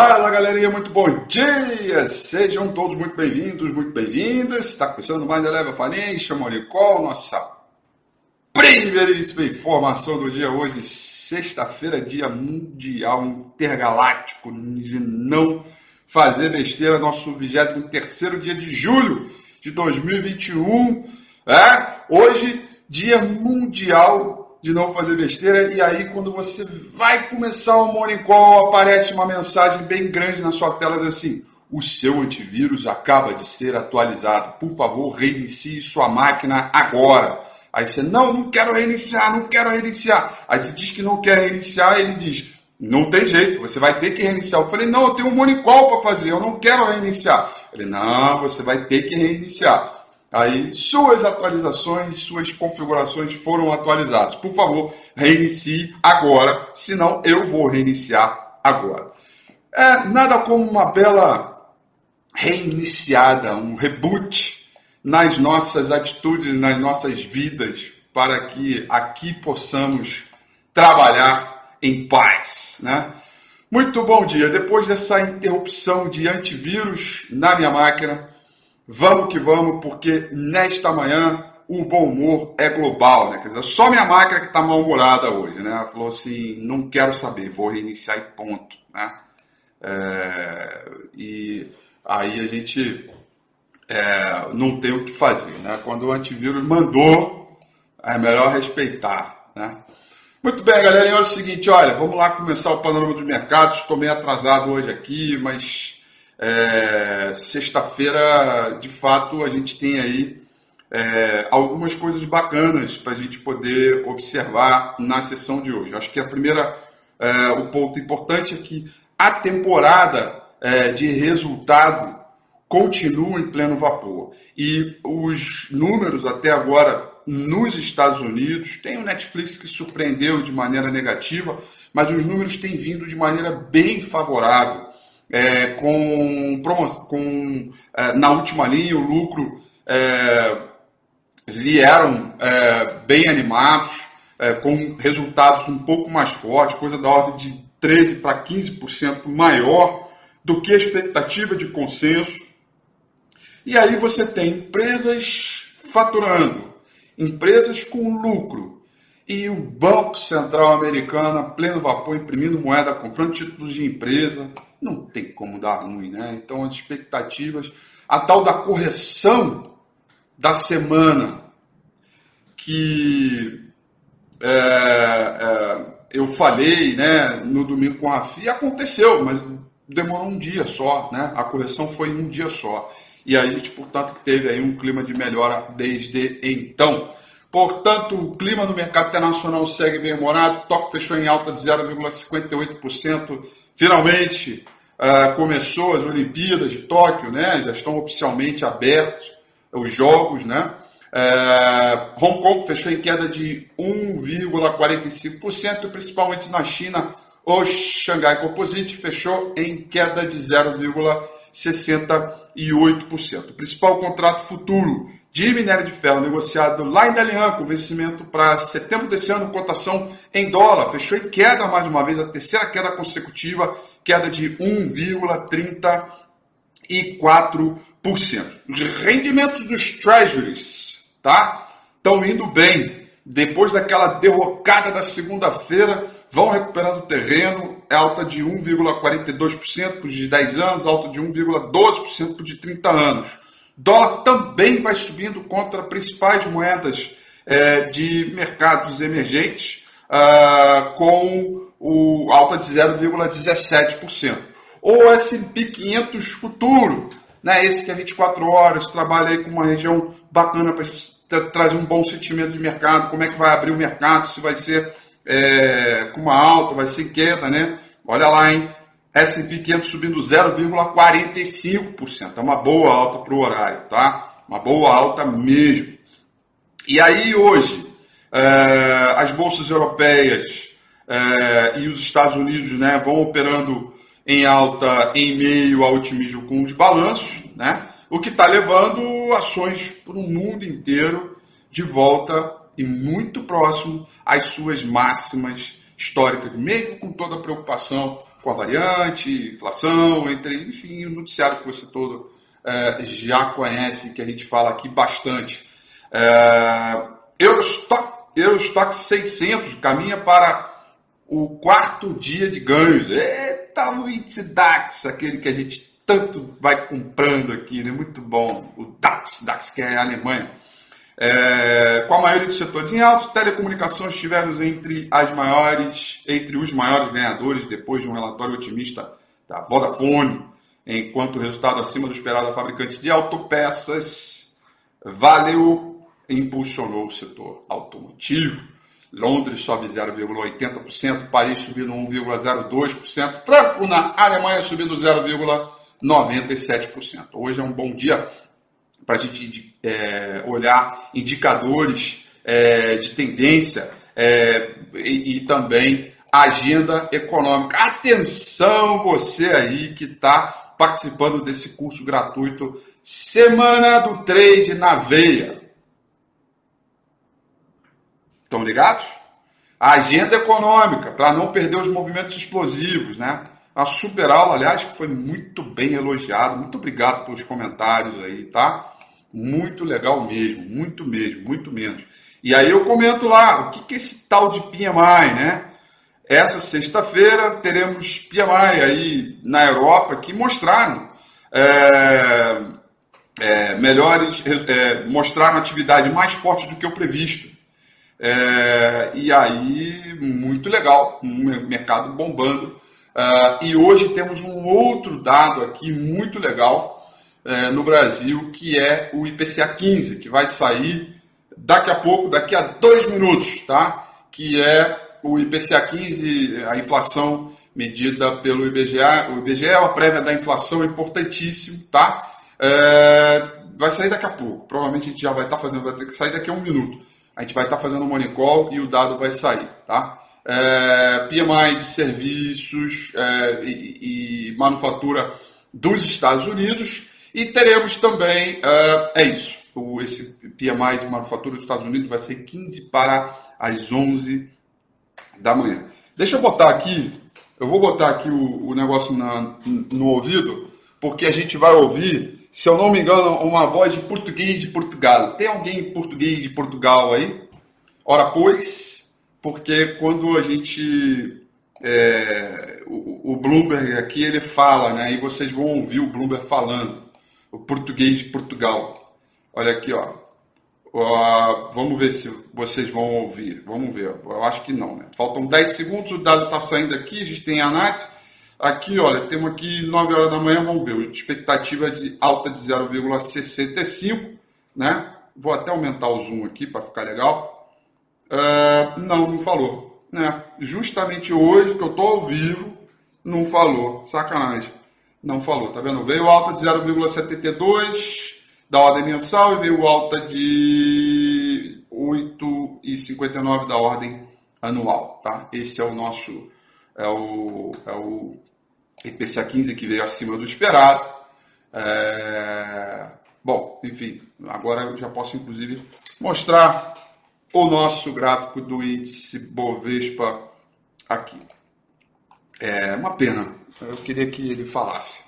Fala galerinha, muito bom dia! Sejam todos muito bem-vindos, muito bem-vindas. Está começando mais Eleva Financial, Monicol, nossa primeiríssima informação do dia hoje, sexta-feira, dia mundial intergaláctico de não fazer besteira, nosso 23 dia de julho de 2021. É? Hoje, dia mundial de não fazer besteira. E aí, quando você vai começar o Morning Call, aparece uma mensagem bem grande na sua tela assim: o seu antivírus acaba de ser atualizado. Por favor, reinicie sua máquina agora. Aí você, não, não quero reiniciar, não quero reiniciar. Aí você diz que não quer reiniciar, ele diz, não tem jeito, você vai ter que reiniciar. Eu falei, não, eu tenho um Monicol para fazer, eu não quero reiniciar. Ele, não, você vai ter que reiniciar. Aí suas atualizações, suas configurações foram atualizadas. Por favor, reinicie agora, senão eu vou reiniciar agora. É nada como uma bela reiniciada, um reboot nas nossas atitudes, nas nossas vidas, para que aqui possamos trabalhar em paz, né? Muito bom dia. Depois dessa interrupção de antivírus na minha máquina, Vamos que vamos, porque nesta manhã o bom humor é global, né? Quer dizer, só minha máquina que está mal-humorada hoje, né? Ela falou assim, não quero saber, vou reiniciar e ponto, né? É, e aí a gente é, não tem o que fazer, né? Quando o antivírus mandou, é melhor respeitar, né? Muito bem, galera, e é o seguinte, olha, vamos lá começar o panorama dos mercados, estou meio atrasado hoje aqui, mas é, Sexta-feira, de fato, a gente tem aí é, algumas coisas bacanas para a gente poder observar na sessão de hoje. Acho que a primeira, é, o ponto importante é que a temporada é, de resultado continua em pleno vapor. E os números até agora nos Estados Unidos, tem o Netflix que surpreendeu de maneira negativa, mas os números têm vindo de maneira bem favorável é, com, com é, na última linha o lucro é, vieram é, bem animados, é, com resultados um pouco mais fortes, coisa da ordem de 13 para 15% maior do que a expectativa de consenso. E aí você tem empresas faturando, empresas com lucro, e o Banco Central americano, pleno vapor, imprimindo moeda, comprando títulos de empresa, não tem como dar ruim, né? Então as expectativas, a tal da correção da semana que é, é, eu falei, né, no domingo com a FIA, aconteceu, mas demorou um dia só, né? A correção foi em um dia só. E a gente, portanto, teve aí um clima de melhora desde então. Portanto, o clima no mercado internacional segue bem humorado. Tóquio fechou em alta de 0,58%. Finalmente, uh, começou as Olimpíadas de Tóquio, né? Já estão oficialmente abertos os jogos, né? Uh, Hong Kong fechou em queda de 1,45%, principalmente na China. O Shanghai Composite fechou em queda de 0,68%. O principal contrato futuro de minério de ferro negociado lá em Dalian, com vencimento para setembro desse ano, cotação em dólar, fechou em queda mais uma vez, a terceira queda consecutiva, queda de 1,34%. Os rendimentos dos treasuries, tá? Estão indo bem. Depois daquela derrocada da segunda-feira, vão recuperando terreno, alta de 1,42% para os de 10 anos, alta de 1,12% para os de 30 anos. Dólar também vai subindo contra principais moedas é, de mercados emergentes, uh, com o alta de 0,17%. O S&P 500 futuro, né, esse que é 24 horas, trabalha aí com uma região bacana para trazer um bom sentimento de mercado, como é que vai abrir o mercado, se vai ser é, com uma alta, vai ser queda, né? Olha lá, hein? S&P 500 subindo 0,45%. É uma boa alta para o horário, tá? Uma boa alta mesmo. E aí hoje, é, as bolsas europeias é, e os Estados Unidos né, vão operando em alta em meio ao otimismo com os balanços, né? O que está levando ações para o mundo inteiro de volta e muito próximo às suas máximas históricas, mesmo com toda a preocupação com a variante, inflação, entre, enfim, o noticiário que você todo é, já conhece, que a gente fala aqui bastante. É, Eurostock, Eurostock 600 caminha para o quarto dia de ganhos. Eita, o índice DAX, aquele que a gente tanto vai comprando aqui, né? Muito bom. O DAX, DAX que é a Alemanha. É, com a maioria dos setores em alto, telecomunicações estivemos entre as maiores, entre os maiores ganhadores depois de um relatório otimista da Vodafone, enquanto o resultado acima do esperado da fabricante de autopeças valeu impulsionou o setor automotivo. Londres sobe 0,80%, Paris subindo 1,02%, Frankfurt na Alemanha subindo 0,97%. Hoje é um bom dia para a gente é, olhar indicadores é, de tendência é, e, e, também agenda econômica. Atenção você aí que está participando desse curso gratuito Semana do Trade na Veia. Estão ligados? Agenda econômica, para não perder os movimentos explosivos, né? A super aula, aliás, que foi muito bem elogiado. Muito obrigado pelos comentários aí, tá? Muito legal mesmo, muito mesmo, muito menos. E aí eu comento lá, o que, que é esse tal de PMI, né? Essa sexta-feira teremos PMI aí na Europa que mostraram é, é, melhores, é, mostraram atividade mais forte do que o previsto. É, e aí, muito legal, um mercado bombando. Uh, e hoje temos um outro dado aqui muito legal uh, no Brasil, que é o IPCA 15, que vai sair daqui a pouco, daqui a dois minutos, tá? Que é o IPCA 15, a inflação medida pelo IBGE. O IBGE é uma prévia da inflação importantíssimo, tá? Uh, vai sair daqui a pouco. Provavelmente a gente já vai estar tá fazendo, vai ter que sair daqui a um minuto. A gente vai estar tá fazendo o um money call e o dado vai sair, tá? é, PMI de serviços é, e, e, manufatura dos Estados Unidos. E teremos também, é, é isso, o, esse PMI de manufatura dos Estados Unidos vai ser 15 para as 11 da manhã. Deixa eu botar aqui, eu vou botar aqui o, o negócio na, no ouvido, porque a gente vai ouvir, se eu não me engano, uma voz de português de Portugal. Tem alguém em português de Portugal aí? Ora, pois, porque quando a gente. É, o, o, Bloomberg aqui ele fala, né? E vocês vão ouvir o Bloomberg falando, o português de Portugal. Olha aqui, ó. vamos ver se vocês vão ouvir. Vamos ver. Eu acho que não, né? Faltam 10 segundos, o dado está saindo aqui, a gente tem análise. Aqui, olha, temos aqui 9 horas da manhã, vamos ver. Expectativa de alta de 0,65, né? Vou até aumentar o zoom aqui para ficar legal. Uh, não, não falou. Né? Justamente hoje, que eu estou ao vivo, não falou. Sacanagem. Não falou, tá vendo? Veio alta de 0,72 da ordem mensal e veio alta de 8,59 da ordem anual, tá? Esse é o nosso, é o, é o IPCA 15 que veio acima do esperado. É... Bom, enfim, agora eu já posso inclusive mostrar o nosso gráfico do índice Bovespa aqui. É uma pena, eu queria que ele falasse.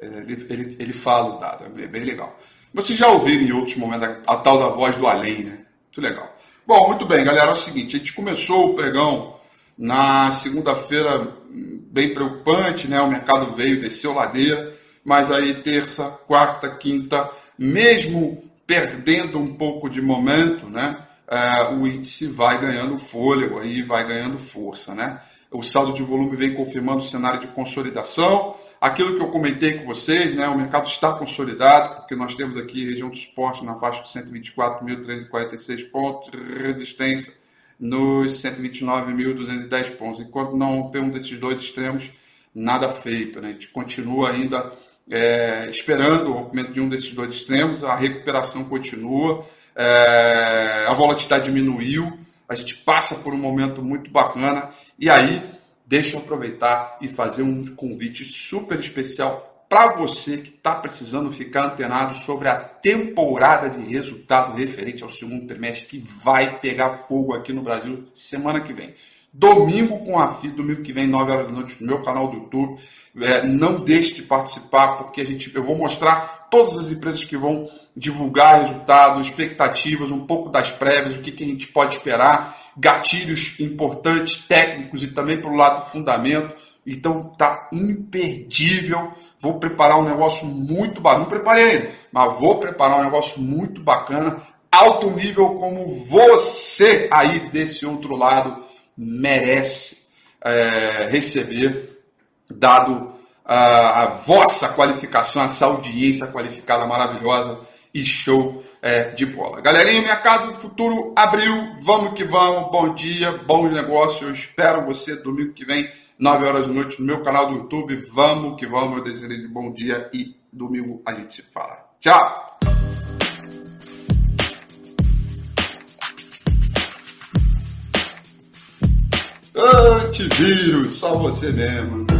É, ele, ele, ele fala o dado, é bem legal. Vocês já ouviram em outros momentos a, a tal da voz do além, né? Muito legal. Bom, muito bem, galera. É o seguinte, a gente começou o pregão na segunda-feira bem preocupante, né? O mercado veio, desceu ladeira, mas aí terça, quarta, quinta, mesmo perdendo um pouco de momento, né? uh, o índice vai ganhando fôlego aí, vai ganhando força, né? O saldo de volume vem confirmando o cenário de consolidação. Aquilo que eu comentei com vocês, né, o mercado está consolidado, porque nós temos aqui região de suporte na faixa de 124.346 pontos, resistência nos 129.210 pontos. Enquanto não tem um desses dois extremos, nada feito. Né? A gente continua ainda é, esperando o rompimento de um desses dois extremos, a recuperação continua é, a volatilidade diminuiu, a gente passa por um momento muito bacana. E aí, deixa eu aproveitar e fazer um convite super especial para você que está precisando ficar antenado sobre a temporada de resultado referente ao segundo trimestre que vai pegar fogo aqui no Brasil semana que vem. Domingo com a FI, domingo que vem, 9 horas da noite, no meu canal do YouTube. É, não deixe de participar, porque a gente, eu vou mostrar todas as empresas que vão divulgar resultados, expectativas, um pouco das prévias, o que, que a gente pode esperar, gatilhos importantes, técnicos e também pelo lado do fundamento. Então tá imperdível. Vou preparar um negócio muito bacana. Não preparei ainda, mas vou preparar um negócio muito bacana, alto nível, como você aí desse outro lado merece é, receber, dado a, a, vossa qualificação, essa audiência qualificada maravilhosa e show é, de bola. Galerinha, minha casa do futuro abriu, vamos que vamos, bom dia, bons negócios, eu espero você domingo que vem, 9 horas da noite, no meu canal do YouTube, vamos que vamos, eu desejo de bom dia e domingo a gente se fala. Tchau! Antivírus, só você mesmo.